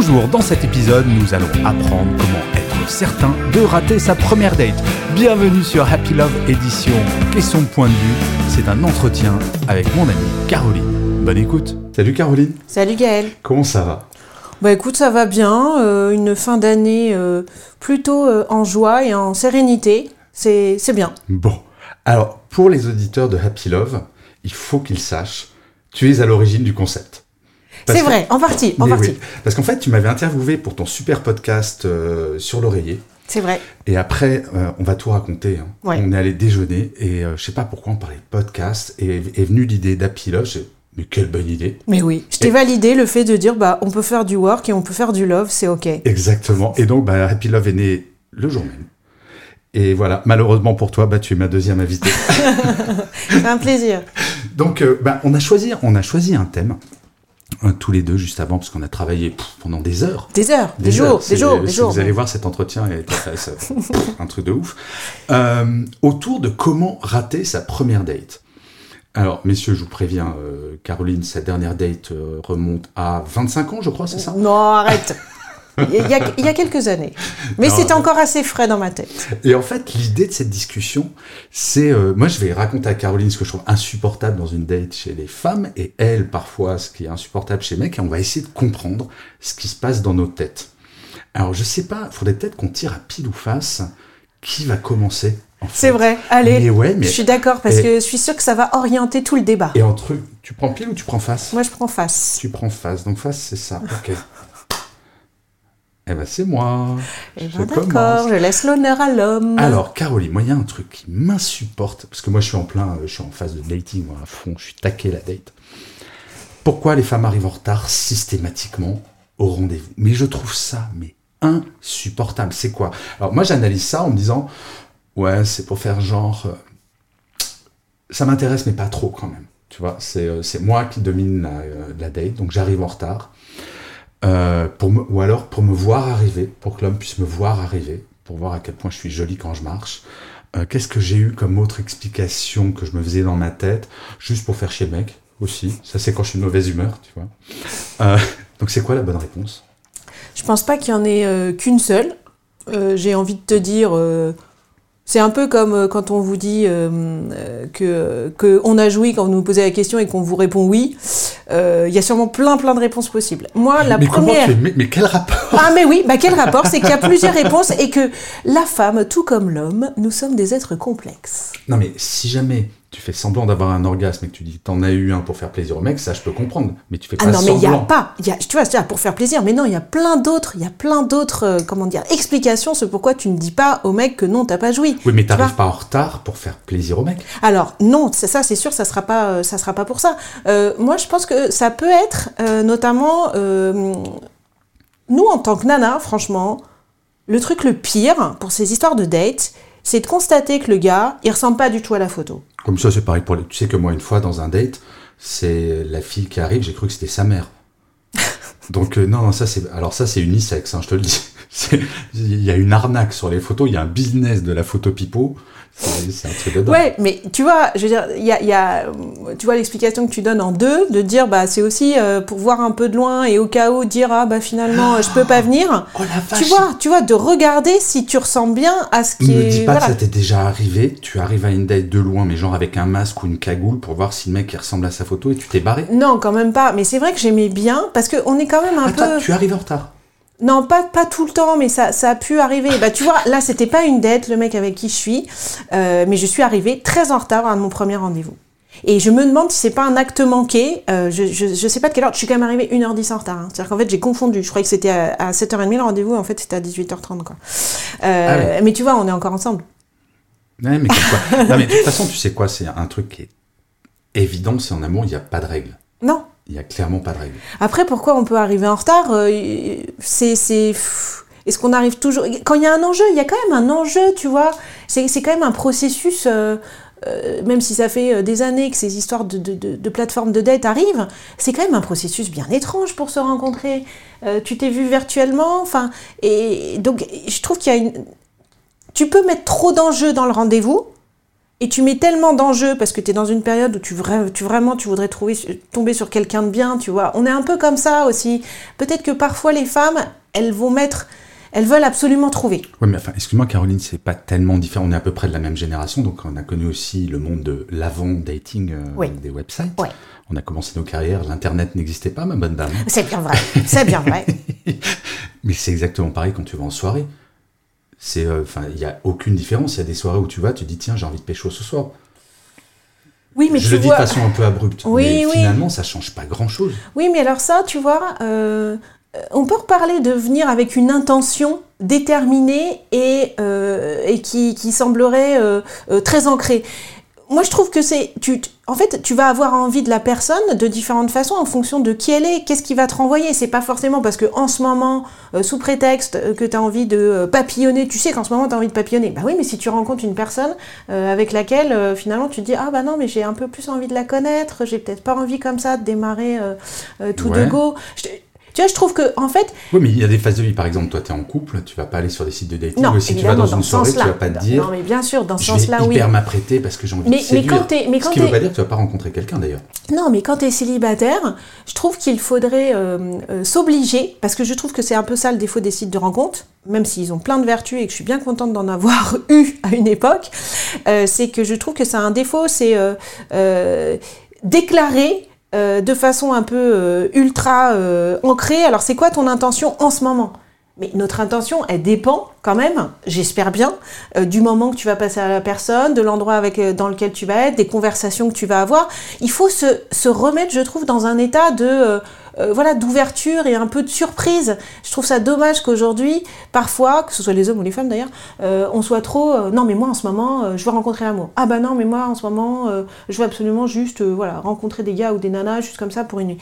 Bonjour, dans cet épisode, nous allons apprendre comment être certain de rater sa première date. Bienvenue sur Happy Love édition Question de point de vue. C'est un entretien avec mon amie Caroline. Bonne écoute. Salut Caroline, Salut Gaël. comment ça va? Bah écoute, ça va bien. euh, une fin d'année euh, plutôt euh, en joie et en sérénité. C'est c'est bien. Bon, alors pour les auditeurs de Happy Love, il faut qu'ils sachent, tu es à l'origine du concept. C'est vrai, en partie, en partie. oui, parce qu'en fait, tu m'avais interviewé pour ton super podcast euh, sur l'oreiller. C'est vrai. Et après, euh, on va tout raconter. hein. Ouais. On est allé déjeuner et euh, je sais pas pourquoi on parlait de podcast et est venue l'idée d'Happy Love. J'ai- Mais quelle bonne idée Mais oui, je t'ai Et- validé le fait de dire bah on peut faire du work et on peut faire du love, c'est ok. Exactement. Et donc, bah, Happy Love est né le jour même. Et voilà, malheureusement pour toi, bah, tu es ma deuxième invitée. C'est un plaisir. donc, euh, bah, on, a choisi, on a choisi un thème, tous les deux, juste avant, parce qu'on a travaillé pendant des heures. Des heures, des, Des jours, heures. des jours, des si jours. Vous allez voir cet entretien, c'est un truc de ouf. Euh, autour de comment rater sa première date. Alors, messieurs, je vous préviens, euh, Caroline, sa dernière date euh, remonte à 25 ans, je crois, c'est ça? Non, arrête. Il y, a, il y a quelques années. Mais c'est encore assez frais dans ma tête. Et en fait, l'idée de cette discussion, c'est... euh, moi, je vais raconter à Caroline ce que je trouve insupportable dans une date chez les femmes, et elle, parfois, ce qui est insupportable chez les mecs, et on va essayer de comprendre ce qui se passe dans nos têtes. Alors, je sais pas, il faudrait peut-être qu'on tire à pile ou face qui va commencer. C'est vrai, allez. Mais ouais, mais... Je suis d'accord parce Et- que je suis sûre que ça va orienter tout le débat. Et entre... Tu prends pile ou tu prends face? Moi je prends face. Tu prends face, donc face, c'est ça, ok. Eh ben, c'est moi. Eh ben. D'accord, je laisse l'honneur à l'homme. Alors, Caroline, moi, il y a un truc qui m'insupporte, parce que moi, je suis en plein, je suis en phase de dating, moi, à fond, je suis taqué la date. Pourquoi les femmes arrivent en retard systématiquement au rendez-vous? Mais je trouve ça, mais insupportable. C'est quoi? Alors, moi, j'analyse ça en me disant, ouais, c'est pour faire genre, euh, ça m'intéresse, mais pas trop quand même. Tu vois, c'est euh, c'est moi qui domine la, euh, la date, donc j'arrive en retard. Euh, pour ou alors pour me voir arriver, pour que l'homme puisse me voir arriver, pour voir à quel point je suis jolie quand je marche. Euh, Qu'est-ce que j'ai eu comme autre explication que je me faisais dans ma tête, juste pour faire le mec aussi. Ça, c'est quand je suis de mauvaise humeur, tu vois. Euh, donc, c'est quoi la bonne réponse? Je pense pas qu'il y en ait qu'une seule. J'ai envie de te dire, c'est un peu comme euh, quand on vous dit euh, euh, que, que on a joui quand vous nous posez la question et qu'on vous répond oui. Euh, Il y a sûrement plein plein de réponses possibles. Moi, la mais, comment première. tu es- mais, mais quel rapport? Ah mais oui, bah quel rapport? C'est qu'il y a plusieurs réponses et que la femme, tout comme l'homme, nous sommes des êtres complexes. Non, mais si jamais tu fais semblant d'avoir un orgasme et que tu dis t'en as eu un pour faire plaisir au mec, ça je peux comprendre. Mais tu fais pas Ah non, mais il n'y a semblant. pas, y a, tu vois, c'est pour faire plaisir, mais non, il y a plein d'autres, il y a plein d'autres, euh, comment dire, explications sur pourquoi tu ne dis pas au mec que non, t'as pas joui. Oui, mais Tu t'arrives pas en retard pour faire plaisir au mec. Alors non, c'est ça, c'est sûr, ça sera pas, euh, ça sera pas pour ça. Euh, moi, je pense que ça peut être, notamment, nous en tant que nana, franchement, le truc le pire pour ces histoires de date, c'est de constater que le gars, il ressemble pas du tout à la photo. Comme ça, c'est pareil pour les... Tu sais que moi, une fois, dans un date, c'est la fille qui arrive, j'ai cru que c'était sa mère. Donc, euh, non, non, ça, c'est... Alors ça, c'est unisexe, hein, je te le dis. Il y a une arnaque sur les photos, il y a un business de la photo pipeau. C'est un truc de. Ouais, mais tu vois, je veux dire, il y a, il y a, tu vois l'explication que tu donnes en deux, de dire bah c'est aussi euh, pour voir un peu de loin et au cas où dire ah bah finalement je peux pas venir. Oh la vache Tu vois, tu vois, de regarder si tu ressembles bien à ce qui Me est. dis pas voilà. que ça t'est déjà arrivé, tu arrives à une date de loin, mais genre avec un masque ou une cagoule pour voir si le mec il ressemble à sa photo et tu t'es barré. Non, quand même pas. Mais c'est vrai que j'aimais bien parce que on est quand même un Attends, peu. tu arrives en retard. Non, pas, pas tout le temps, mais ça, ça a pu arriver. Bah, tu vois, là, c'était pas une date, le mec avec qui je suis, euh, mais je suis arrivée très en retard à mon premier rendez-vous. Et je me demande si c'est pas un acte manqué. Euh, je, je, je sais pas de quelle heure. Je suis quand même arrivée 1h10 en retard. hein. C'est-à-dire qu'en fait, j'ai confondu. Je croyais que c'était à, à 7h30 le rendez-vous. En fait, c'était à 18h30, quoi. Euh, Ah ouais. Mais tu vois, on est encore ensemble. Ouais, mais quoi? non, mais de toute façon, tu sais quoi, c'est un truc qui est évidence et en amour, il n'y a pas de règle. Non. Il n'y a clairement pas de règle. Après, pourquoi on peut arriver en retard euh, C'est. Est-ce qu'on arrive toujours. Quand il y a un enjeu, il y a quand même un enjeu, tu vois. C'est c'est quand même un processus. euh, euh, même si ça fait des années que ces histoires de, de, de, de plateformes de dette arrivent, c'est quand même un processus bien étrange pour se rencontrer. Tu t'es vu virtuellement, enfin, et donc je trouve qu'il y a une. Tu peux mettre trop d'enjeux dans le rendez-vous, et tu mets tellement d'enjeux parce que tu es dans une période où tu, vra- tu vraiment tu voudrais trouver, tomber sur quelqu'un de bien, tu vois. On est un peu comme ça aussi. Peut-être que parfois les femmes, elles vont mettre, elles veulent absolument trouver. Oui, mais enfin, excuse-moi, Caroline, c'est pas tellement différent. On est à peu près de la même génération, donc on a connu aussi le monde de l'avant-dating euh, Oui. des websites. Ouais. On a commencé nos carrières, l'Internet n'existait pas, ma bonne dame. C'est bien vrai, c'est bien vrai. Mais c'est exactement pareil quand tu vas en soirée. C'est, euh, enfin, il y a aucune différence. Il y a des soirées où tu vas, tu dis tiens, j'ai envie de pécho ce soir. Oui, mais je tu le dis de façon un peu abrupte. Oui, mais oui. finalement, ça change pas grand-chose. Oui, mais alors ça, tu vois, euh, on peut reparler de venir avec une intention déterminée et, euh, et qui, qui semblerait euh, très ancrée. Moi, je trouve que c'est, tu, en fait, tu vas avoir envie de la personne de différentes façons en fonction de qui elle est, qu'est-ce qui va te renvoyer. C'est pas forcément parce que en ce moment, euh, sous prétexte euh, que tu as envie de euh, papillonner, tu sais qu'en ce moment tu as envie de papillonner. Bah oui, mais si tu rencontres une personne euh, avec laquelle euh, finalement tu te dis ah bah non, mais j'ai un peu plus envie de la connaître, j'ai peut-être pas envie comme ça de démarrer euh, tout Ouais. de go. Je tu vois, je trouve que en fait, Oui, mais il y a des phases de vie. Par exemple, toi, tu es en couple, tu vas pas aller sur des sites de dating. non, ou si tu vas dans une soirée, tu vas pas te dire Non, mais bien sûr, dans ce je vais sens-là, oui. hyper m'apprêter parce que j'ai envie Mais- de mais séduire. quand t'es- mais quand Ce qui veut t'es- pas dire que tu vas pas rencontrer quelqu'un d'ailleurs. Non, mais quand tu es célibataire, je trouve qu'il faudrait euh, euh, s'obliger, parce que je trouve que c'est un peu ça le défaut des sites de rencontres, même s'ils ont plein de vertus et que je suis bien contente d'en avoir eu à une époque, euh, c'est que je trouve que ça a un défaut, c'est déclarer de façon un peu euh, ultra euh, ancrée. Alors c'est quoi ton intention en ce moment? Mais notre intention, elle dépend quand même, j'espère bien, euh, du moment que tu vas passer à la personne, de l'endroit euh, dans lequel tu vas être, des conversations que tu vas avoir. Il faut se, remettre, je trouve, dans un état de euh, voilà d'ouverture et un peu de surprise. Je trouve ça dommage qu'aujourd'hui, parfois, que ce soit les hommes ou les femmes d'ailleurs, on soit trop non mais moi en ce moment, je veux rencontrer l'amour. Ah bah non mais moi en ce moment, je veux absolument juste voilà rencontrer des gars ou des nanas juste comme ça pour une nuit.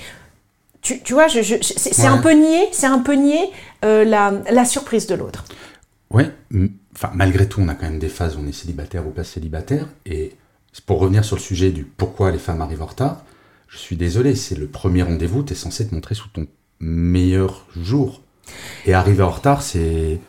Tu, tu vois, je, je- c'est Ouais. un peu nier, c'est un peu nier euh, la, la surprise de l'autre. Ouais, enfin malgré tout, on a quand même des phases où on est célibataire ou pas célibataire. Et pour revenir sur le sujet du pourquoi les femmes arrivent en retard, je suis désolé, c'est le premier rendez-vous, tu es censé te montrer sous ton meilleur jour. Et arriver en retard, c'est.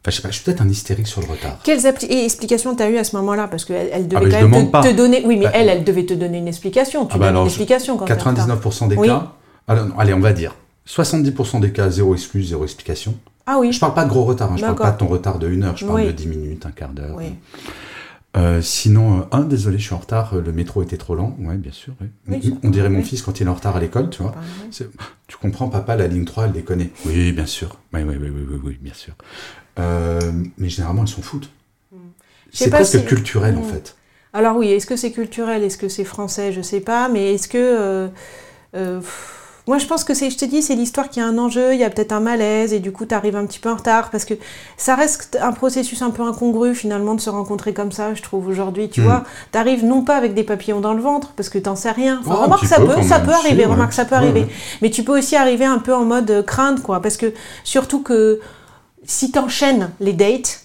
Enfin, je sais pas, je suis peut-être un hystérique sur le retard. Quelles explications t'as eu à ce moment-là? Parce qu'elle elle devait Ah, je quand même te, donner. Oui, mais Bah, elle, elle devait te donner une explication. Tu Ah bah donnes alors, une explication quand t'es en retard. 99% des Oui. cas. Alors, non, allez, on va dire 70% des cas, zéro excuse, zéro explication. Ah oui. Je parle pas de gros retard, hein, je parle pas de ton retard de une heure, je parle Oui. de 10 minutes, un quart d'heure. Oui. Euh, sinon, euh, un, désolé, je suis en retard, euh, le métro était trop lent. Ouais, bien sûr. ouais. Oui, on, dirait mon fils quand il est en retard à l'école, tu vois. Tu comprends, papa, la ligne 3, elle les connaît. Oui, bien sûr. Oui, oui, oui, oui, oui, oui, bien sûr. Euh, mais généralement, elles s'en foutent. Hmm. C'est presque si- culturel, en Mm. fait. Alors oui, est-ce que c'est culturel Est-ce que c'est français Je sais pas. Mais est-ce que. pff, moi, je pense que c'est, je te dis, c'est l'histoire qui a un enjeu, il y a peut-être un malaise, et du coup, tu arrives un petit peu en retard, parce que ça reste un processus un peu incongru, finalement, de se rencontrer comme ça, je trouve, aujourd'hui. Tu Mm. vois, tu arrives non pas avec des papillons dans le ventre, parce que t'en sais rien. Enfin, Oh, remarque, ça peu, peut, ça peut arriver, ouais. remarque, ça peut Ouais, arriver. ouais. Mais tu peux aussi arriver un peu en mode euh, crainte, quoi, parce que surtout que si t'enchaînes les dates,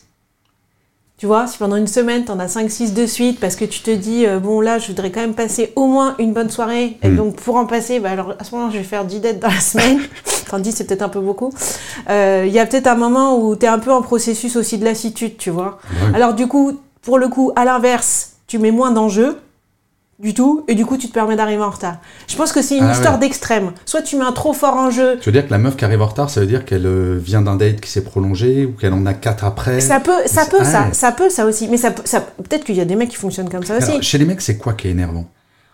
tu vois, si pendant une semaine, t'en as 5-6 de suite, parce que tu te dis, euh, bon là, je voudrais quand même passer au moins une bonne soirée, et Mm. donc pour en passer, bah, alors à ce moment-là, je vais faire 10 dates dans la semaine, enfin 10 c'est peut-être un peu beaucoup, Euh, il y a peut-être un moment où t'es un peu en processus aussi de lassitude, tu vois. Ouais. Alors du coup, pour le coup, à l'inverse, tu mets moins d'enjeux, du tout, et du coup, tu te permets d'arriver en retard. Je pense que c'est une Ah histoire ouais. d'extrême. Soit tu mets un trop fort enjeu, Tu veux dire que la meuf qui arrive en retard, ça veut dire qu'elle euh, vient d'un date qui s'est prolongé ou qu'elle en a quatre après? Ça peut, ça peut, ça, ouais. ça peut, ça aussi. Mais ça, peut- ça, peut-être qu'il y a des mecs qui fonctionnent comme ça aussi. Chez les mecs, c'est quoi qui est énervant?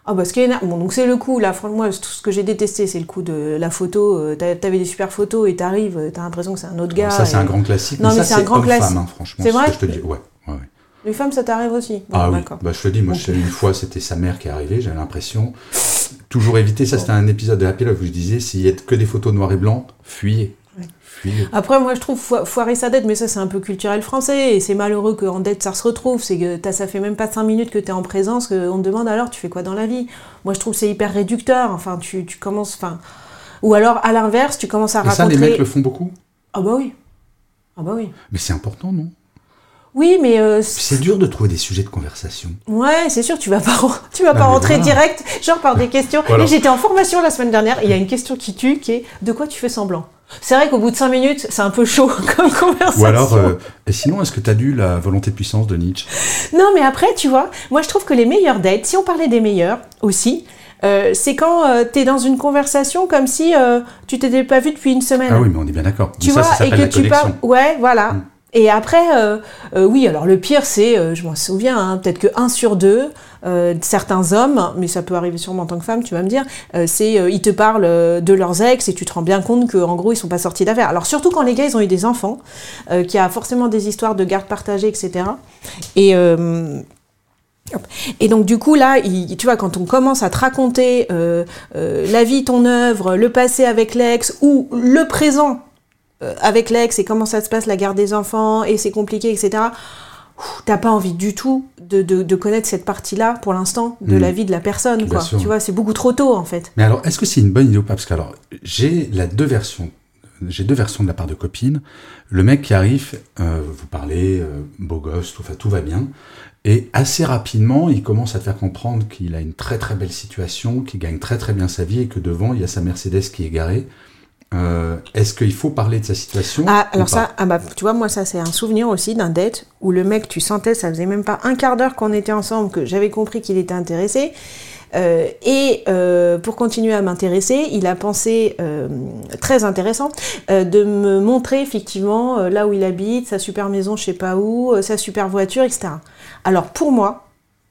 Ah bah ce qui est énervant. Bon donc c'est le coup là, franchement moi tout ce que j'ai détesté c'est le coup de la photo. Euh, t'a- T'avais des super photos et t'arrives, euh, t'as l'impression que c'est un autre gars. Ça, c'est et- un grand classique. Non, mais ça, c'est un grand classique. hein, franchement. C'est ce vrai? que je te dis. Ouais. Les femmes ça t'arrive aussi. Bon, Ah oui, bah, je te dis, moi, Ok. je une fois, c'était sa mère qui est arrivée, j'avais l'impression. Toujours éviter, ça, c'était un épisode de Happy Love où je disais, s'il y a que des photos noir et blanc, fuyez. Fuis. Après, moi, je trouve fo- foirer sa dette, mais ça, c'est un peu culturel français, et c'est malheureux qu'en dette, ça se retrouve. C'est que ça fait même pas cinq minutes que tu es en présence, qu'on te demande alors, tu fais quoi dans la vie? Moi, je trouve que c'est hyper réducteur. Enfin, tu, tu commences. Enfin... Ou alors, à l'inverse, tu commences à Et ça, raconter. les mecs le font beaucoup? Ah bah oui. Ah bah oui. Mais c'est important, non? Oui, mais. euh, c'est dur de trouver des sujets de conversation. Ouais, c'est sûr, tu vas pas, tu vas Non, pas rentrer voilà. direct, genre par des questions. Voilà. Et j'étais en formation la semaine dernière, et il y a une question qui tue, qui est de quoi tu fais semblant? C'est vrai qu'au bout de cinq minutes, c'est un peu chaud comme conversation. Ou alors, euh, et sinon, est-ce que tu as lu La volonté de puissance de Nietzsche? Non, mais après, tu vois, moi je trouve que les meilleures dates, si on parlait des meilleures aussi, euh, c'est quand tu es dans une conversation comme si euh, tu t'étais pas vu depuis une semaine. Ah oui, mais on est bien d'accord. tu Mais vois, ça et que la tu connexion. parles. Ouais, voilà. Mm. Et après, euh, euh, oui, alors le pire, c'est, euh, je m'en souviens, hein, peut-être que un sur deux, euh, certains hommes, mais ça peut arriver sûrement en tant que femme, tu vas me dire, c'est, ils te parlent de leurs ex et tu te rends bien compte qu'en gros, ils sont pas sortis d'affaires. Alors surtout quand les gars, ils ont eu des enfants, qu'il y a forcément des histoires de garde partagée, etc. Et, donc du coup là, tu vois, quand on commence à te raconter la vie, ton œuvre, le passé avec l'ex ou le présent avec l'ex et comment ça se passe la garde des enfants et c'est compliqué, etc. T'as pas envie du tout de, de- de connaître cette partie-là pour l'instant de Mm. la vie de la personne, quoi. Tu vois, c'est beaucoup trop tôt en fait. Mais alors, est-ce que c'est une bonne idée ou pas? Parce que alors, j'ai la deux versions. J'ai deux versions de la part de copines. Le mec qui arrive, euh, vous parlez, euh, beau gosse, tout, tout va bien. Et assez rapidement, il commence à te faire comprendre qu'il a une très très belle situation, qu'il gagne très très bien sa vie et que devant, il y a sa Mercedes qui est garée. Euh, Est-ce qu'il faut parler de sa situation Ah, alors ça, ah bah, tu vois, moi, ça, c'est un souvenir aussi d'un date où le mec, tu sentais, ça faisait même pas un quart d'heure qu'on était ensemble, que j'avais compris qu'il était intéressé. Euh, et euh, pour continuer à m'intéresser, il a pensé, euh, très intéressant, de me montrer effectivement là où il habite, sa super maison, je sais pas où, sa super voiture, etc. Alors pour moi,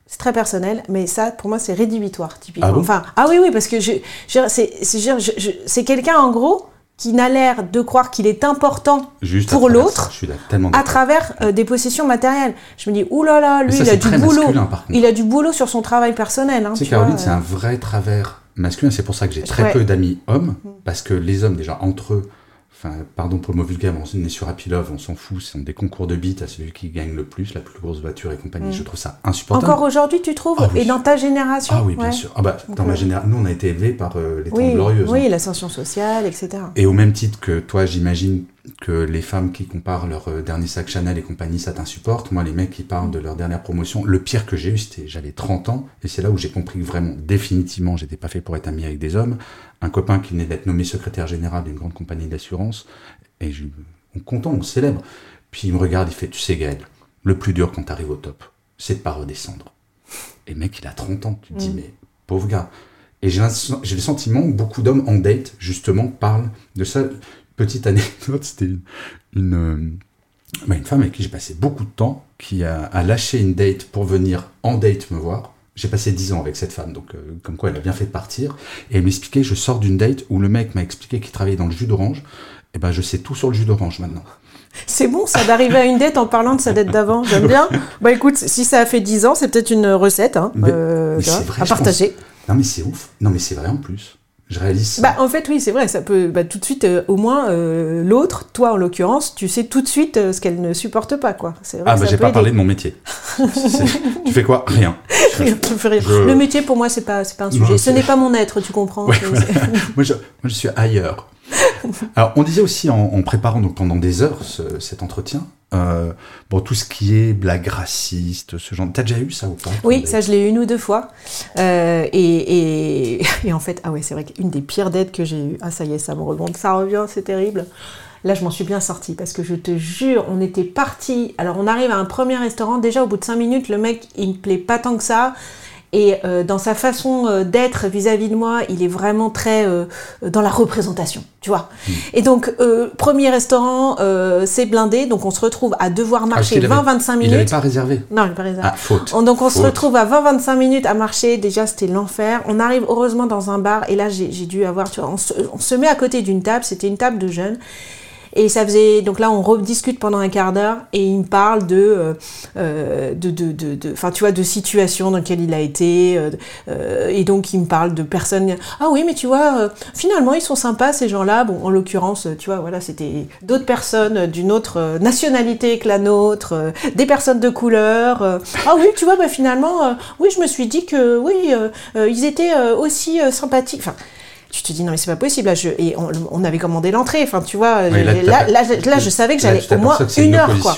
c'est très personnel, mais ça, pour moi, c'est rédhibitoire, typiquement. Ah bon? Enfin, ah oui, oui, parce que je- je- c'est quelqu'un, en gros, qui n'a l'air de croire qu'il est important Juste pour l'autre, à travers euh, des possessions matérielles. Je me dis, oulala, là là, Mais lui, ça, il a du boulot. masculin. Il a du boulot sur son travail personnel. Hein, Tu sais, tu Caroline, c'est euh. un vrai travers masculin. C'est pour ça que j'ai très Ouais. peu d'amis hommes, parce que les hommes, déjà, entre eux, enfin, pardon pour le mot vulgaire, on est sur Happy Love, on s'en fout, c'est des concours de bites à celui qui gagne le plus, la plus grosse voiture et compagnie. Je trouve ça insupportable. Encore aujourd'hui, tu trouves Ah oui. Et dans ta génération Ah oui, bien ouais. sûr. Ah bah, dans ma ouais. génération, nous, on a été élevés par euh, les Oui, Glorieuses. oui hein. l'ascension sociale, etc. Et au même titre que toi, j'imagine que les femmes qui comparent leur euh, dernier sac Chanel et compagnie, ça t'insupporte. Moi, les mecs qui parlent de leur dernière promotion, le pire que j'ai eu, c'était j'avais 30 ans, et c'est là où j'ai compris que vraiment, définitivement, j'étais pas fait pour être ami avec des hommes. Un copain qui venait d'être nommé secrétaire général d'une grande compagnie d'assurance, et je, on est content, on célèbre. Puis il me regarde, il fait, tu sais Gaël, le plus dur quand t'arrives au top, c'est de pas redescendre. Et mec, il a 30 ans, tu te dis, Mm. mais pauvre gars. Et j'ai le sentiment que beaucoup d'hommes en date, justement, parlent de ça. Petite anecdote, c'était une, une, euh, bah, une femme avec qui j'ai passé beaucoup de temps, qui a, a lâché une date pour venir en date me voir. J'ai passé 10 ans avec cette femme, donc euh, comme quoi elle a bien fait de partir. Et elle m'expliquait, je sors d'une date où le mec m'a expliqué qu'il travaillait dans le jus d'orange. Et ben je sais tout sur le jus d'orange maintenant. C'est bon, ça d'arriver à une dette en parlant de sa dette d'avant. J'aime bien. Bah écoute, si ça a fait 10 ans, c'est peut-être une recette hein, Mais- euh, mais vrai, à pense. partager. Non mais c'est ouf. Non mais c'est vrai en plus. Je réalise ça. Bah, en fait, oui, c'est vrai, ça peut bah, tout de suite, euh, au moins, euh, l'autre, toi en l'occurrence, tu sais tout de suite euh, ce qu'elle ne supporte pas, quoi. Vrai ah bah j'ai pas aider. parlé de mon métier. Tu fais quoi? Rien. Rire. Je- Le métier, pour moi, c'est pas, pas un Non, sujet. Ce n'est pas mon être, tu comprends. Ouais, voilà. moi, je suis ailleurs. Alors, on disait aussi en, en préparant donc, pendant des heures ce- cet entretien, euh, bon, tout ce qui est blague raciste, ce genre. T'as déjà eu ça ou pas Oui, ça, je l'ai eu une ou deux fois. Euh, et, et, et en fait, ah ouais, c'est vrai qu'une des pires dettes que j'ai eues, ah ça y est, ça me remonte, ça revient, c'est terrible. Là, je m'en suis bien sortie parce que je te jure, on était parti. Alors, on arrive à un premier restaurant. Déjà, au bout de cinq minutes, le mec, il me plaît pas tant que ça. Et euh, dans sa façon euh, d'être vis-à-vis de moi, il est vraiment très euh, dans la représentation, tu vois. Et donc, euh, premier restaurant, euh, c'est blindé. Donc, on se retrouve à devoir Ah, marcher qu'il avait- 20-25 Il n'avait minutes. pas réservé. Non, il n'est pas réservé. Ah, faute. On- Donc on se retrouve à 20-25 minutes à marcher. Déjà, c'était l'enfer. On arrive heureusement dans un bar. Et là, j'ai j'ai dû avoir, tu vois, on se, on se met à côté d'une table. C'était une table de jeunes. Et ça faisait donc là on rediscute pendant un quart d'heure et il me parle de euh, euh, de de de tu vois de situations dans lesquelles il a été euh, euh, et donc il me parle de personnes ah oui mais tu vois euh, finalement ils sont sympas ces gens-là. Bon en l'occurrence tu vois voilà c'était d'autres personnes d'une autre nationalité que la nôtre des personnes de couleur ah oui tu vois bah finalement oui je me suis dit que oui ils étaient aussi sympathiques tu te dis non mais c'est pas possible là je et on, on avait commandé l'entrée enfin tu vois Ouais, là, là, là, je- là, je savais que là, j'allais au moins que c'est une heure quoi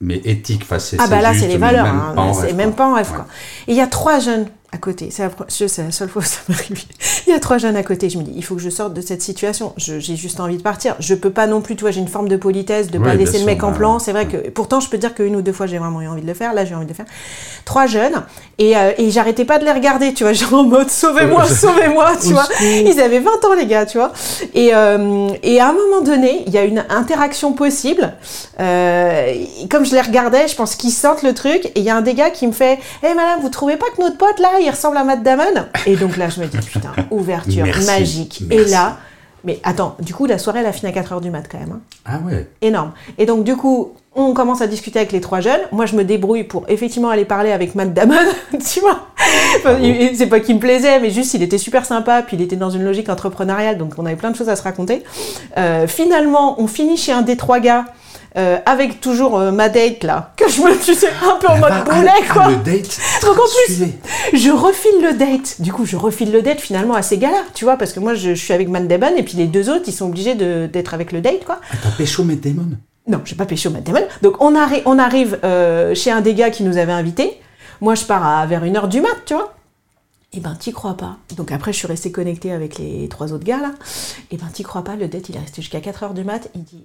mais éthique. Enfin, ah bah là juste, c'est les valeurs même hein, pas en c'est rêve, même quoi. pas en rêve Ouais. quoi et il y a trois jeunes à côté. C'est la, seule fois où ça m'est arrivé il y a trois jeunes à côté. Je me dis il faut que je sorte de cette situation. Je- j'ai juste envie de partir. Je peux pas non plus tu vois j'ai une forme de politesse de Ouais, pas laisser le sûr, mec en bah, plan. c'est vrai que pourtant je peux dire qu'une ou deux fois j'ai vraiment eu envie de le faire. Là j'ai envie de le faire. Trois jeunes. Et, euh, et j'arrêtais pas de les regarder tu vois genre en mode sauvez-moi sauvez-moi tu vois. ils avaient 20 ans les gars tu vois. Et, euh, et à un moment donné il y a une interaction possible. Euh, comme je les regardais je pense qu'ils sentent le truc. Et il y a un des gars qui me fait hé madame vous trouvez pas que notre pote là il ressemble à Matt Damon et donc là je me dis putain ouverture Merci, magique et là mais attends du coup la soirée elle a fini à 4h du mat quand même hein Ah ouais. énorme. Et donc, du coup, on commence à discuter avec les trois jeunes. Moi, je me débrouille pour effectivement aller parler avec Matt Damon, tu vois. Enfin, il- c'est pas qu'il me plaisait, mais juste, il était super sympa, puis il était dans une logique entrepreneuriale, donc on avait plein de choses à se raconter. Euh, finalement, on finit chez un des trois gars. Euh, avec toujours euh, ma date là, que je me tu sais, un peu en mode Ah, boulet ah, quoi. le date. Donc en plus, je refile le date. Du coup, je refile le date finalement à ces gars-là, tu vois, parce que moi je, je suis avec Damon et puis les deux autres ils sont obligés d'être avec le date quoi. T'as pécho Matt Damon? Non, j'ai pas pécho Matt Damon. Donc on, arri- on arrive euh, chez un des gars qui nous avait invités. Moi, je pars à vers une heure du mat, tu vois. Et ben, t'y crois pas. Donc après, je suis restée connectée avec les trois autres gars là. Et ben, t'y crois pas, le date, il est resté jusqu'à 4 heures du mat. Il dit,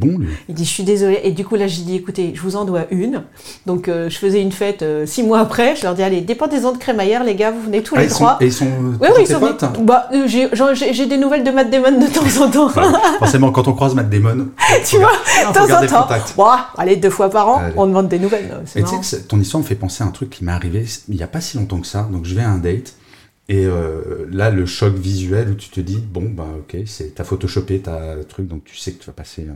Bon. Il dit, je suis désolée. Et du coup, là, j'ai dit, écoutez, je vous en dois une. Donc, euh, je faisais une fête euh, six mois après. Je leur dis, allez, dépendez-en de crémaillère, les gars, vous venez tous Ah, les ils sont, trois. et ils sont Oui, oui, ils sont Bah, euh, j'ai genre, j'ai- j'ai des nouvelles de Matt Damon de temps en temps. Forcément, quand on croise Matt Damon, tu vois, de temps en temps. Ouah, allez, deux fois par an, Allez. on demande des nouvelles. Mais tu sais ton histoire me fait penser à un truc qui m'est arrivé il n'y a pas si longtemps que ça. Donc je vais à un date et euh, là le choc visuel où tu te dis bon bah ok c'est t'as photoshopé t'as truc donc tu sais que tu vas passer. euh,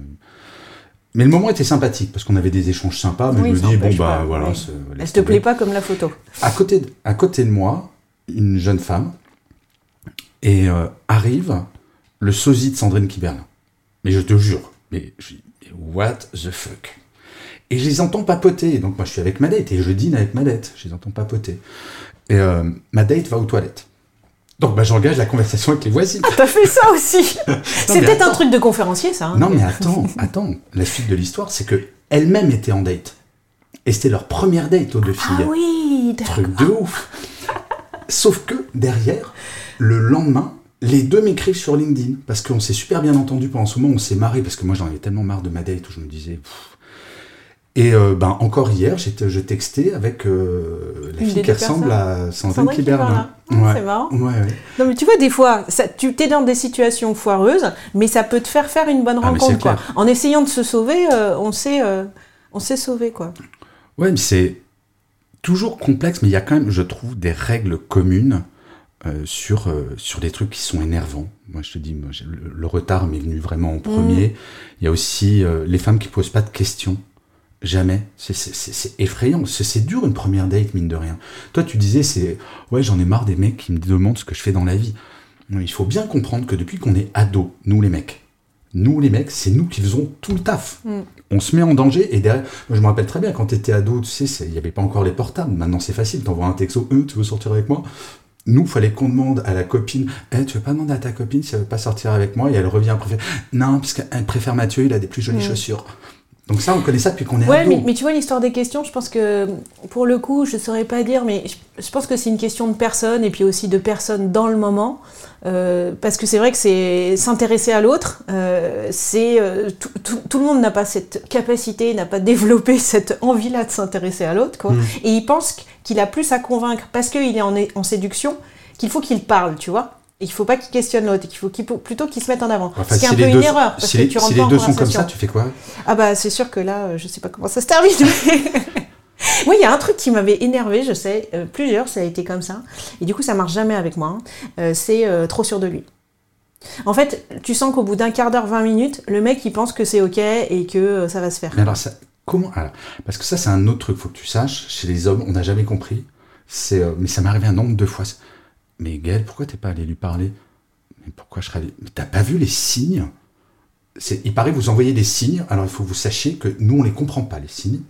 Mais le moment était sympathique parce qu'on avait des échanges sympas. Mais Oui, je me dis bon bah pas, voilà. oui. Elle te plaît pas comme la photo. À côté, de, à côté de moi, une jeune femme et euh, arrive le sosie de Sandrine Kiberlin. Mais je te jure, mais, je, mais what the fuck? Et je les entends papoter. Donc moi je suis avec ma date et je dîne avec ma date. Je les entends papoter. Et euh, ma date va aux toilettes. Donc bah, j'engage la conversation avec les voisines. T'as fait ça aussi C'est peut-être un truc de conférencier, ça. hein. Non mais attends, attends. La suite de l'histoire, c'est que elle-même était en date. Et c'était leur première date aux deux filles. Ah oui. Truc de ouf. Sauf que derrière, le lendemain, les deux m'écrivent sur LinkedIn parce qu'on s'est super bien entendu pendant ce moment, on s'est marré parce que moi j'en avais tellement marre de ma date où je me disais. pff. Et euh, ben encore hier, je textais avec euh, la Une fille qui ressemble à Sandrine Kiberlin. Kiberlin. Ah, c'est marrant. Ouais, ouais. Non, mais tu vois, des fois, ça, tu t'es dans des situations foireuses, mais ça peut te faire faire une bonne Ah, rencontre, quoi. En essayant de se sauver, euh, on sait, euh, on s'est sauvé, quoi. Ouais, mais c'est toujours complexe, mais il y a quand même, je trouve, des règles communes sur, sur des trucs qui sont énervants. Moi, je te dis, moi, le, le retard m'est venu vraiment en premier. Il y a aussi les femmes qui posent pas de questions. Jamais. C'est- effrayant. C'est dur une première date, mine de rien. Toi, tu disais, c'est ouais, j'en ai marre des mecs qui me demandent ce que je fais dans la vie. Il faut bien comprendre que depuis qu'on est ado, nous les mecs, nous les mecs, c'est nous qui faisons tout le taf. On se met en danger et derrière, moi, je me rappelle très bien quand tu étais ado, tu sais, il n'y avait pas encore les portables. Maintenant c'est facile, t'envoies un texto, Euh, tu veux sortir avec moi? Nous, fallait qu'on demande à la copine, Eh, tu veux pas demander à ta copine si elle veut pas sortir avec moi? Et elle revient après, non, parce qu'elle préfère Mathieu, il a des plus jolies chaussures. Donc ça, on connaît ça depuis qu'on est Ouais, ado. mais, mais tu vois, l'histoire des questions, je pense que pour le coup, je saurais pas dire, mais je, je pense que c'est une question de personne et puis aussi de personnes dans le moment. Euh, parce que c'est vrai que c'est s'intéresser à l'autre, euh, c'est euh, tout, tout- tout le monde n'a pas cette capacité, n'a pas développé cette envie-là de s'intéresser à l'autre, quoi. Et il pense qu'il a plus à convaincre parce qu'il est en, en séduction qu'il faut qu'il parle, tu vois. Et qu'il faut pas qu'il questionne l'autre, et qu'il faut plutôt qu'il se mette en avant. Enfin, Ce qui est si un peu une erreur parce si que les, tu rentres si pas les en deux sont comme ça, tu fais quoi? Ah bah c'est sûr que là, euh, je sais pas comment ça se termine. Moi, il y a un truc qui m'avait énervé, je sais, euh, plusieurs, ça a été comme ça. Et du coup, ça marche jamais avec moi. hein. Euh, c'est euh, trop sûr de lui. En fait, tu sens qu'au bout d'un quart d'heure, 20 minutes, le mec, il pense que c'est OK et que ça va se faire. Mais alors, ça, comment alors, Parce que ça, c'est un autre truc, faut que tu saches. Chez les hommes, on n'a jamais compris. C'est, mais ça m'est arrivé un nombre de fois. Mais Gaël, pourquoi t'es pas allé lui parler? Mais pourquoi je serais allé? Mais t'as pas vu les signes? C'est, Il paraît que vous envoyez des signes. Alors, il faut que vous sachiez que nous, on les comprend pas, les signes.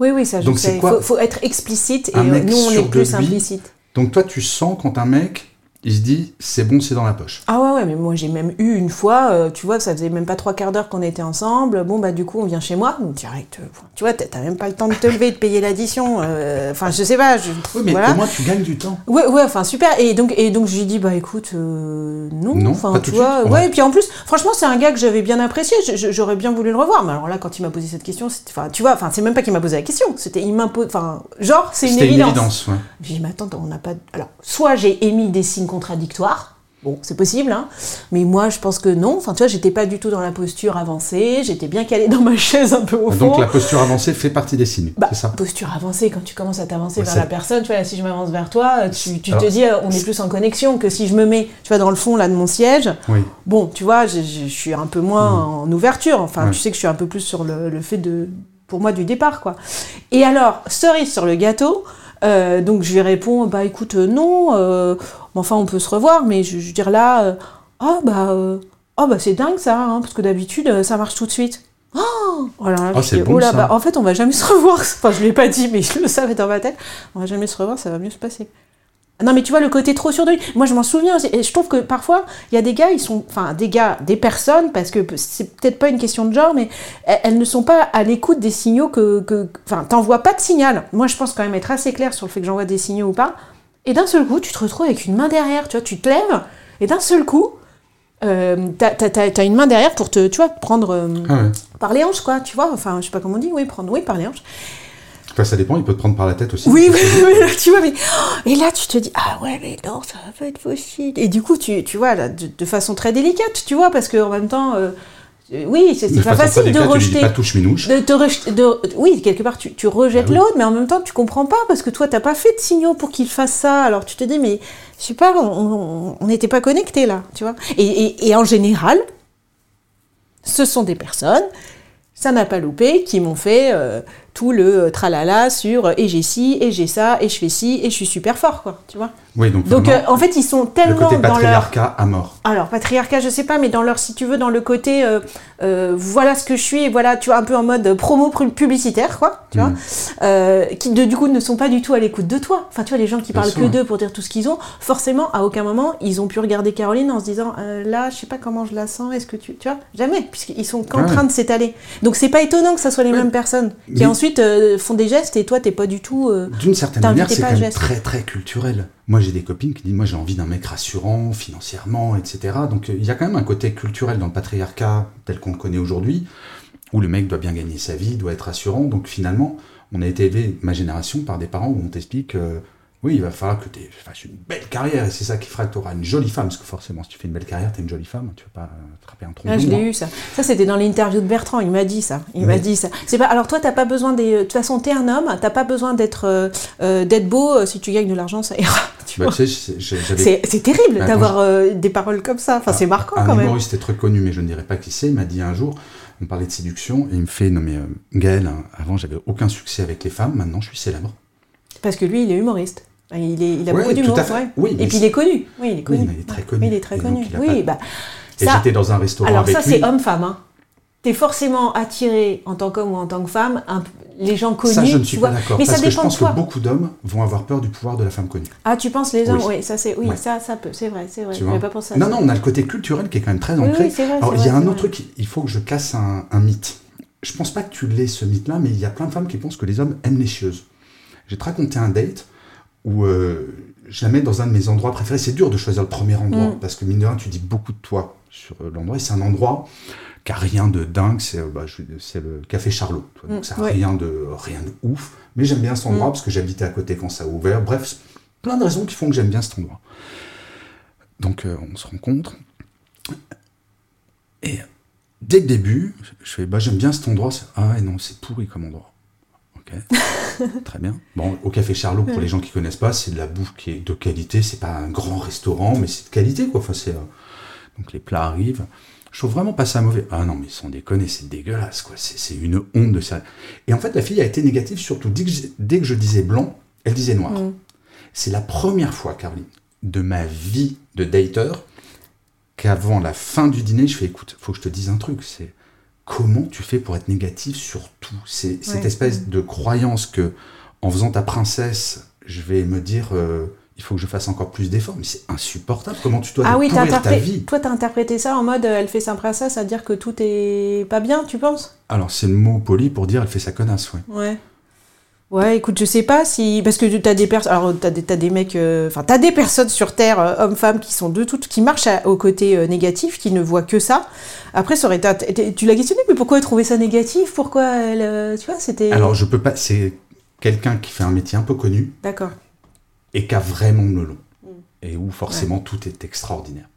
Oui, oui, ça, je Donc, sais. Il faut, faut être explicite et Un euh, mec nous, on est plus lui. implicite. Donc, toi, tu sens quand un mec, il se dit, c'est bon, c'est dans la poche. Ah ouais, ouais, mais moi j'ai même eu une fois, euh, tu vois, ça faisait même pas trois quarts d'heure qu'on était ensemble. Bon, bah du coup, on vient chez moi, donc direct, euh, tu vois, t'as même pas le temps de te lever, de payer l'addition. euh, Enfin, je sais pas. Je, Oui, mais voilà. au moins, tu gagnes du temps. Ouais, ouais, enfin super. Et donc, et donc je lui dis, bah écoute, non, Non, enfin tu vois, suite, ouais. ouais. Et puis en plus, franchement, c'est un gars que j'avais bien apprécié. J'aurais bien voulu le revoir. Mais alors là, quand il m'a posé cette question, enfin, tu vois, enfin, c'est même pas qu'il m'a posé la question. C'était, il m'impose, enfin, genre, c'est une évidence. une évidence, ouais. J'ai dit, mais attends, on n'a pas. Alors, soit j'ai émis des signes contradictoires. Bon, c'est possible, hein. Mais moi, je pense que non. Enfin, tu vois, j'étais pas du tout dans la posture avancée. J'étais bien calée dans ma chaise un peu au fond. Donc, la posture avancée fait partie des signes, Bah, c'est ça? posture avancée, quand tu commences à t'avancer Ouais, vers la personne, tu vois, là, si je m'avance vers toi, tu, tu Alors, te dis, euh, on est plus en connexion que si je me mets, tu vois, dans le fond, là, de mon siège. Oui. Bon, tu vois, je, je- je suis un peu moins en ouverture. Enfin, Ouais. tu sais que je suis un peu plus sur le, le fait de, pour moi, du départ, quoi. Et alors, cerise sur le gâteau, euh, donc je lui réponds, bah écoute, euh, non, euh, mais enfin, on peut se revoir, mais je, je veux dire là, ah bah, ah bah c'est dingue ça, hein, parce que d'habitude, ça marche tout de suite. Oh, Ah, dis, bon, oh là, ça. bah, en fait, on va jamais se revoir. Enfin, je l'ai pas dit, mais je le savais dans ma tête. On va jamais se revoir, ça va mieux se passer. Non, mais tu vois, le côté trop sûr de lui. Moi, je m'en souviens aussi. Et je trouve que parfois, il y a des gars, ils sont. Enfin, des gars, des personnes, parce que c'est peut-être pas une question de genre, mais elles, ne sont pas à l'écoute des signaux que. que- Enfin, t'envoies pas de signal. Moi, je pense quand même être assez clair sur le fait que j'envoie des signaux ou pas. Et d'un seul coup, tu te retrouves avec une main derrière. Tu vois, tu te lèves, et d'un seul coup, euh, t'as, t'as une main derrière pour te, tu vois, prendre. euh, Ah ouais. par les hanches, quoi, tu vois. Enfin, je sais pas comment on dit. Oui, prendre. Oui, par les hanches. Enfin, ça dépend, il peut te prendre par la tête aussi. Oui, oui, oui, tu vois, mais... oh, Et là, tu te dis, ah ouais, mais non, ça va pas être possible. Et du coup, tu, tu vois, là, de, de façon très délicate, tu vois, parce qu'en même temps, euh, euh, oui, c'est pas facile de rejeter... pas touche minouche. De te rejeter, de- oui, quelque part, tu, tu rejettes Ah oui. l'autre, mais en même temps, tu comprends pas, parce que toi, t'as pas fait de signaux pour qu'il fasse ça. Alors, tu te dis, mais je sais pas, on- n'était pas connectés, là, tu vois. Et, et- et en général, ce sont des personnes, ça n'a pas loupé, qui m'ont fait euh, tout le euh, tralala sur euh, et j'ai ci, et j'ai ça, et je fais ci, et je suis super fort, quoi, tu vois. Oui, donc, euh, en fait, ils sont le tellement côté dans leur... patriarcat à mort. Alors, patriarcat, je sais pas, mais dans leur, si tu veux, dans le côté, euh, euh, voilà ce que je suis, et voilà, tu vois, un peu en mode promo pu- publicitaire, quoi, tu vois, euh, qui de, du coup ne sont pas du tout à l'écoute de toi. Enfin, tu vois, les gens qui Bien parlent sûr. que d'eux pour dire tout ce qu'ils ont, forcément, à aucun moment, ils ont pu regarder Caroline en se disant, là, je sais pas comment je la sens, est-ce que tu, tu vois, jamais, puisqu'ils sont qu'en Ouais. train de s'étaler. Donc, c'est pas étonnant que ça soit les Ouais. mêmes personnes qui Mais- ensuite euh, font des gestes et toi, t'es pas du tout. euh, D'une certaine manière, c'est quand même très très culturel. Moi, j'ai des copines qui disent, moi, j'ai envie d'un mec rassurant, financièrement, etc. Donc, euh, il y a quand même un côté culturel dans le patriarcat tel qu'on le connaît aujourd'hui, où le mec doit bien gagner sa vie, doit être rassurant. Donc, finalement, on a été élevé, ma génération, par des parents où on t'explique, oui, il va falloir que tu fasses une belle carrière, et c'est ça qui fera que tu auras une jolie femme, parce que forcément, si tu fais une belle carrière, tu es une jolie femme, tu vas pas euh, frapper un tronc. Ah, je l'ai eu ça. Ça c'était dans l'interview de Bertrand. Il m'a dit ça. Il m'a dit ça. C'est pas. Alors toi t'as pas besoin des. De toute façon t'es un homme. T'as pas besoin d'être euh, euh, d'être beau. Si tu gagnes de l'argent ça ira. Bah, c'est- terrible Bah, d'avoir euh, des paroles comme ça. Enfin c'est marquant un quand même. humoriste est très connu, mais je ne dirais pas qui c'est, il m'a dit un jour, on parlait de séduction, et il me fait, non mais euh, Gaël, hein, avant j'avais aucun succès avec les femmes, maintenant je suis célèbre. Parce que lui il est humoriste. Il, est, il a Ouais, beaucoup d'humour. ouais. Oui, Et puis il est connu. Oui il est connu. mais il est très connu. Il est très connu. Oui bah. Et ça- j'étais dans un restaurant Alors avec ça c'est homme-femme. Hein. T'es forcément attiré en tant qu'homme ou en tant que femme. un les gens connus. Ça, je ne tu suis pas d'accord. Mais Parce ça que je dépend pense de que beaucoup d'hommes vont avoir peur du pouvoir de la femme connue. Ah, tu penses les hommes? Oui. Oui, ça c'est oui, Ouais. ça ça peut, c'est vrai, c'est vrai. Tu Je n'avais pas pensé à non, ça. non, on a le côté culturel qui est quand même très Oui, ancré. oui, vrai, Alors, il y a un autre truc, il faut que je casse un, mythe. Je pense pas que tu l'aies ce mythe-là, mais il y a plein de femmes qui pensent que les hommes aiment les chieuses. vais te raconter un date où euh, je la mets dans un de mes endroits préférés. C'est dur de choisir le premier endroit Mm. parce que mine de rien, tu dis beaucoup de toi sur euh, l'endroit. Et c'est un endroit qui a rien de dingue. C'est euh, bah, le Café Charlot. Donc Mm, ça a ouais. rien, de, rien de ouf. Mais j'aime bien cet endroit Mm. parce que j'habitais à côté quand ça a ouvert. Bref, plein de raisons qui font que j'aime bien cet endroit. Donc euh, on se rencontre. Et dès le début, je fais bah, j'aime bien cet endroit. Ah ouais, non, c'est pourri comme endroit. Ok, très bien. Bon, au Café Charlot, pour les gens qui connaissent pas, c'est de la bouffe qui est de qualité. C'est pas un grand restaurant, mais c'est de qualité quoi. Enfin, c'est euh, donc les plats arrivent. Je trouve vraiment pas ça mauvais. Ah non, mais sans déconner, c'est dégueulasse quoi. C'est c'est une honte de ça. Et en fait, la fille a été négative surtout dès que je, dès que je disais blanc, elle disait noir. C'est la première fois, Caroline, de ma vie de dater qu'avant la fin du dîner, je fais écoute, faut que je te dise un truc, c'est comment tu fais pour être négatif sur tout? C'est cette espèce de croyance que en faisant ta princesse, je vais me dire euh, il faut que je fasse encore plus d'efforts, mais c'est insupportable. Comment tu dois Ah oui, ta vie? toi, t'as interprété ça en mode euh, elle fait sa princesse à dire que tout est pas bien, tu penses? Alors c'est le mot poli pour dire elle fait sa connasse, ouais. Ouais. Ouais, écoute, je sais pas si. Parce que t'as des personnes. Alors, t'as des, t'as des mecs. euh, Enfin, t'as des personnes sur Terre, euh, hommes-femmes, qui sont de toutes. qui marchent à- au côté euh, négatif, qui ne voient que ça. Après, ça aurait été. Tu l'as questionné, mais pourquoi elle trouvait ça négatif? Pourquoi elle. Tu vois, c'était. Alors je peux pas, c'est quelqu'un qui fait un métier un peu connu D'accord. et qui a vraiment le melon. Mm. Et où forcément tout est extraordinaire.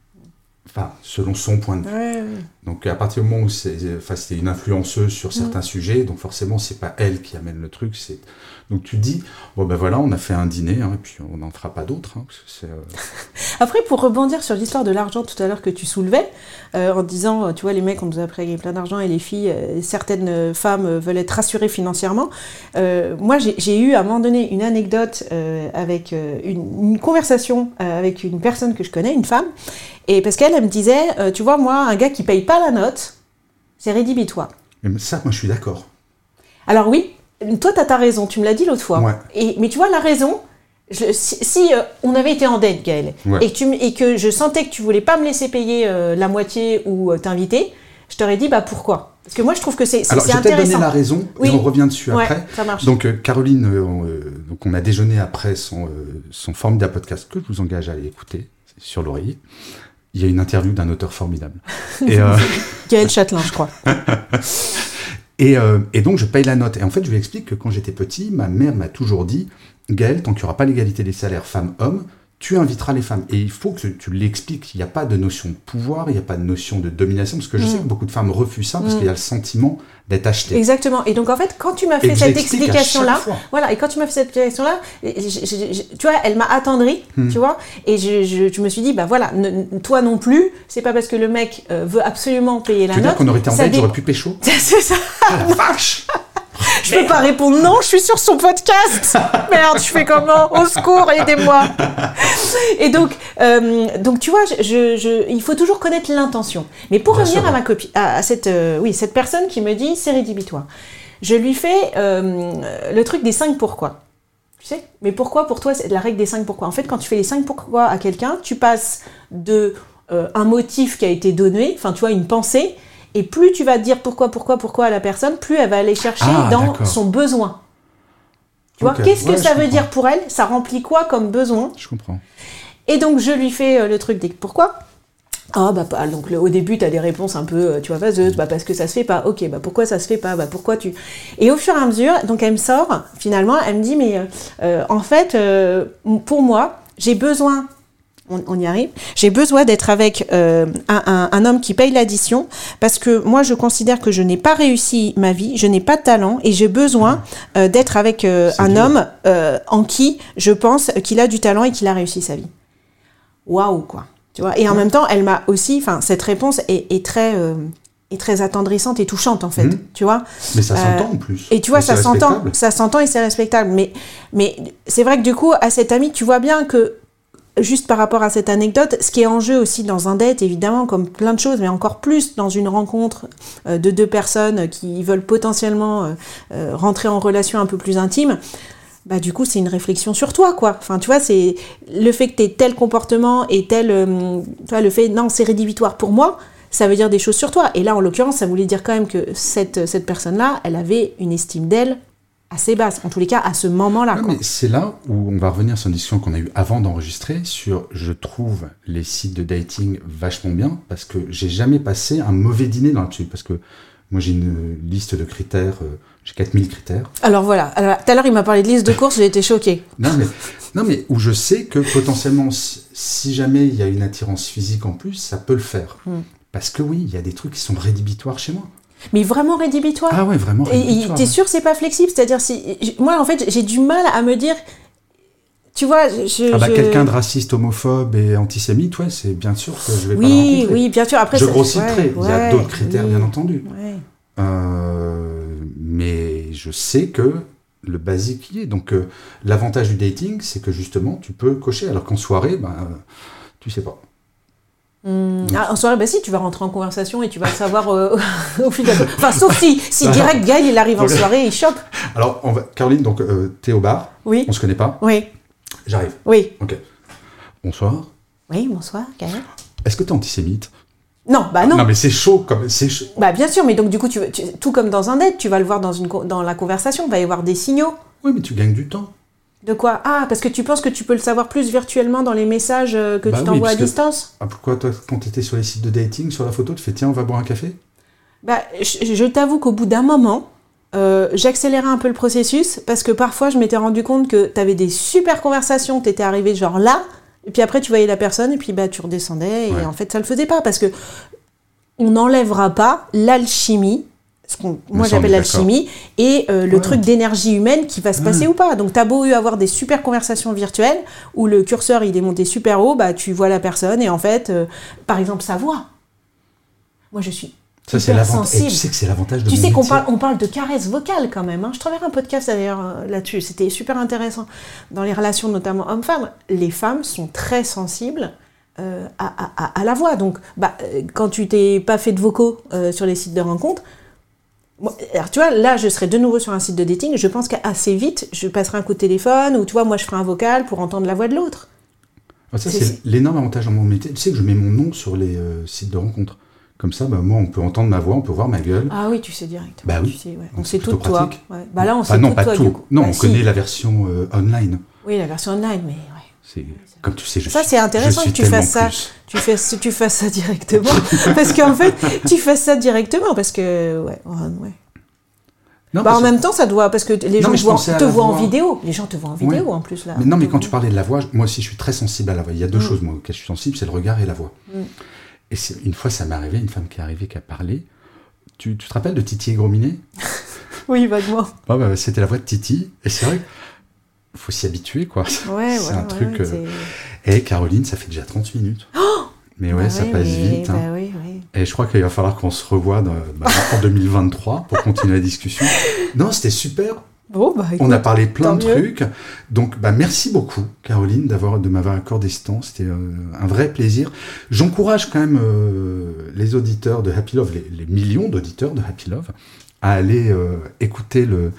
Enfin, selon son point de vue. Ouais, ouais. Donc à partir du moment où c'est, enfin, c'était une influenceuse sur Mm. certains sujets, donc forcément c'est pas elle qui amène le truc, c'est donc tu dis bon ben voilà on a fait un dîner hein, et puis on n'en fera pas d'autres hein, euh, Après, pour rebondir sur l'histoire de l'argent tout à l'heure que tu soulevais, euh, en disant, tu vois, les mecs, on nous a gagner plein d'argent et les filles, euh, certaines femmes veulent être rassurées financièrement. Moi, j'ai eu à un moment donné une anecdote avec une, une conversation avec une personne que je connais, une femme, et parce qu'elle, elle me disait, tu vois, moi, un gars qui paye pas la note, c'est rédhibitoire. mais ça moi je suis d'accord. Alors oui, toi, tu as ta raison, tu me l'as dit l'autre fois. Ouais. Et, mais tu vois, la raison, je- si, si, euh, on avait été en dette, Gaël, Ouais. et, que tu m- et que je sentais que tu voulais pas me laisser payer euh, la moitié ou euh, t'inviter, je t'aurais dit, bah pourquoi? Parce que moi, je trouve que c'est Alors vais peut-être intéressant. la raison Oui. et on revient dessus Ouais, après. ça marche. Donc Caroline, on, donc on a déjeuné après son son formidable podcast que je vous engage à aller écouter sur l'oreiller. Il y a une interview d'un auteur formidable. Et, euh, Gaël Châtelain, je crois. Et, euh, et donc, je paye la note. Et en fait, je lui explique que quand j'étais petit, ma mère m'a toujours dit Gaël, tant qu'il n'y aura pas l'égalité des salaires femmes-hommes, tu inviteras les femmes. Et il faut que tu l'expliques. Il n'y a pas de notion de pouvoir, il n'y a pas de notion de domination, parce que je sais que beaucoup de femmes refusent ça, parce qu'il y a le sentiment d'être acheté. Exactement. Et donc, en fait, quand tu m'as fait cette explication-là, voilà, et quand tu m'as fait cette explication-là, tu vois, elle m'a attendri, Hmm. tu vois, et je, je- je me suis dit, bah voilà, ne- toi non plus, c'est pas parce que le mec euh, veut absolument payer la Tu veux note. qu'on aurait été en date, j'aurais pu pécho C'est ça. Ah la vache Je peux pas répondre non, je suis sur son podcast. Merde, je fais comment Au secours, aidez-moi. Et donc, euh, donc tu vois, je, je- je- il faut toujours connaître l'intention. Mais pour Bien revenir sûr. à ma copie, à, à cette, euh, oui, cette personne qui me dit c'est rédhibitoire, je lui fais euh, le truc des cinq pourquoi. Tu sais Mais pourquoi pour toi c'est la règle des cinq pourquoi? En fait, quand tu fais les cinq pourquoi à quelqu'un, tu passes de un motif qui a été donné, enfin tu vois, une pensée, et plus tu vas dire pourquoi, pourquoi, pourquoi à la personne, plus elle va aller chercher Ah, dans son besoin. Tu vois, qu'est-ce que Ouais, ça veut comprends. dire pour elle? Ça remplit quoi comme besoin? Je comprends. Et donc je lui fais euh, le truc. Des pourquoi? Ah bah pas donc le- au début tu as des réponses un peu euh, tu vois vaseuses. Bah parce que ça se fait pas. Ok bah pourquoi ça se fait pas? Bah pourquoi tu? Et au fur et à mesure donc elle me sort finalement elle me dit mais euh, euh, en fait euh, pour moi j'ai besoin on, on y arrive. J'ai besoin d'être avec euh, un, un- un homme qui paye l'addition parce que moi je considère que je n'ai pas réussi ma vie, je n'ai pas de talent et j'ai besoin euh, d'être avec euh, un dur. homme en qui je pense qu'il a du talent et qu'il a réussi sa vie. Waouh quoi. Tu vois? Et en même temps, elle m'a aussi, enfin cette réponse est, est très est très attendrissante et touchante en fait. Mhm. Tu vois? Mais ça Euh, s'entend en plus. Et tu vois, Et ça s'entend, ça s'entend et c'est respectable. Mais, mais c'est vrai que du coup, à cet ami, tu vois bien que, juste par rapport à cette anecdote, ce qui est en jeu aussi dans un date, évidemment, comme plein de choses, mais encore plus dans une rencontre euh, de deux personnes qui veulent potentiellement euh, euh, rentrer en relation un peu plus intime, bah du coup c'est une réflexion sur toi quoi. Enfin tu vois c'est le fait que tu tel comportement et tel tu le fait non c'est rédhibitoire pour moi, ça veut dire des choses sur toi. Et là en l'occurrence ça voulait dire quand même que cette cette personne là, elle avait une estime d'elle assez basse. En tous les cas, à ce moment-là. C'est là où on va revenir sur une discussion qu'on a eue avant d'enregistrer sur je trouve les sites de dating vachement bien parce que j'ai jamais passé un mauvais dîner dans l'absolu parce que moi j'ai une liste de critères, euh, j'ai 4000 critères. Alors voilà. Tout à l'heure, il m'a parlé de liste de courses, j'ai été choquée. Non mais, non mais où je sais que potentiellement si, si jamais il y a une attirance physique en plus, ça peut le faire. Hmm. Parce que oui, il y a des trucs qui sont rédhibitoires chez moi. Mais vraiment rédhibitoire. Ah ouais, vraiment Et- Et rédhibitoire. t'es sûr que c'est pas flexible? C'est-à-dire, si moi, en fait, j'ai du mal à me dire. Tu vois, je. Ah bah je- quelqu'un de raciste, homophobe et antisémite, ouais, c'est bien sûr que je vais pas le Oui, oui, bien sûr. Après, je grossis le trait. Il y a d'autres critères, oui, bien entendu. ouais. Euh, mais je sais que le basique y est. Donc euh, l'avantage du dating, c'est que justement, tu peux cocher. Alors qu'en soirée, ben, euh, tu sais pas. Hum, ah, en soirée, bah si, tu vas rentrer en conversation et tu vas le savoir euh, au fil de. Enfin, sauf si, si direct Gaël, il arrive en soirée et il chope. Alors, on va... Caroline, donc euh, t'es au bar, Oui, on se connaît pas, oui, j'arrive. oui. Ok. Bonsoir. Oui, bonsoir, Gaël. Est-ce que t'es antisémite? Non, bah non. mais c'est chaud comme c'est chaud. Bah bien sûr, mais donc du coup, tu, tu- tout comme dans un date, tu vas le voir dans, une, dans la conversation, il va y avoir des signaux. Oui, mais tu gagnes du temps. De quoi Ah, parce que tu penses que tu peux le savoir plus virtuellement dans les messages euh, que Bah tu oui, t'envoies à distance Ah, pourquoi toi, quand t'étais sur les sites de dating, sur la photo, tu fais tiens, on va boire un café? Bah, je, je t'avoue qu'au bout d'un moment, euh, j'accélérais un peu le processus parce que parfois je m'étais rendu compte que tu avais des super conversations, tu étais arrivé genre là, et puis après tu voyais la personne et puis bah tu redescendais et Ouais. en fait ça le faisait pas parce que on n'enlèvera pas l'alchimie. Ce qu'on, moi j'appelle l'alchimie et euh, le Ouais. truc d'énergie humaine qui va se passer ou pas. Donc t'as beau eu avoir des super conversations virtuelles où le curseur il est monté super haut, bah tu vois la personne et en fait, euh, par exemple sa voix. Moi je suis Ça, c'est l'avantage. Tu sais que c'est l'avantage de Tu sais qu'on parle, on parle de caresse vocale quand même. hein. Je t'enverrai un podcast d'ailleurs euh, là-dessus. C'était super intéressant. Dans les relations, notamment hommes-femmes, les femmes sont très sensibles euh, à, à- à- à la voix. Donc, bah, quand tu t'es pas fait de vocaux euh, sur les sites de rencontres, alors, tu vois, là, je serai de nouveau sur un site de dating. Je pense qu'assez vite, je passerai un coup de téléphone ou tu vois, moi, je ferai un vocal pour entendre la voix de l'autre. Ah, ça, C'est- l'énorme avantage dans mon métier. Tu sais que je mets mon nom sur les euh, sites de rencontres. Comme ça, bah, moi, on peut entendre ma voix, on peut voir ma gueule. Ah oui, tu sais direct. Bah oui. Tu sais, ouais. On sait tout de toi. Ouais. Bah là, on Ah sait non, tout de pas toi tout. Non, Bah, on si. connaît la version euh, online. Oui, la version online, mais comme tu sais, je Ça, c'est intéressant que tu fasses ça. plus. Tu, fais, tu fasses ça directement. parce qu'en fait, tu fasses ça directement. Parce que, ouais. Non, Bah, en que- même temps, ça doit. Parce que les Non, gens voient- te voient en vidéo. Les gens te voient en vidéo en plus. là. Mais non, mais quand tu parlais de la voix, moi aussi, je suis très sensible à la voix. Il y a Mm. deux choses, moi, auxquelles je suis sensible, c'est le regard et la voix. Et c'est- une fois, ça m'est arrivé, une femme qui est arrivée, qui a parlé. Tu, tu te rappelles de Titi et Grominet Oui, vaguement. Ouais, bah, C'était la voix de Titi. Et c'est vrai qu'il faut s'y habituer, quoi. Ouais, c'est ouais, un ouais, truc. euh, Et Caroline, ça fait déjà 30 minutes. mais ouais, Bah ça ouais, passe mais- vite. hein. Bah oui, oui. Et je crois qu'il va falloir qu'on se revoie dans- bah, en 2023 pour continuer la discussion. Non, c'était super. Bon, bah On a parlé plein de mieux. trucs. Donc, bah, merci beaucoup, Caroline, d'avoir de m'avoir accordé ce temps. C'était euh, un vrai plaisir. J'encourage quand même euh, les auditeurs de Happy Love, les, les millions d'auditeurs de Happy Love, à aller euh, écouter le,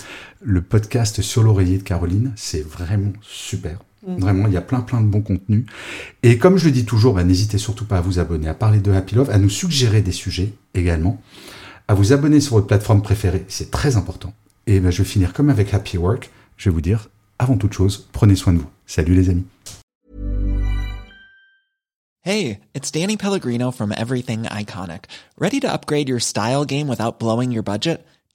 le podcast sur l'oreiller de Caroline. C'est vraiment super. Mm. Vraiment, il y a plein plein de bons contenus. Et comme je le dis toujours, bah, n'hésitez surtout pas à vous abonner, à parler de Happy Love, à nous suggérer des sujets également, à vous abonner sur votre plateforme préférée, c'est très important. Et ben, je vais finir comme avec Happy Work. Je vais vous dire, avant toute chose, prenez soin de vous. Salut les amis. Hey, it's Danny Pellegrino from Everything Iconic. Ready to upgrade your style game without blowing your budget?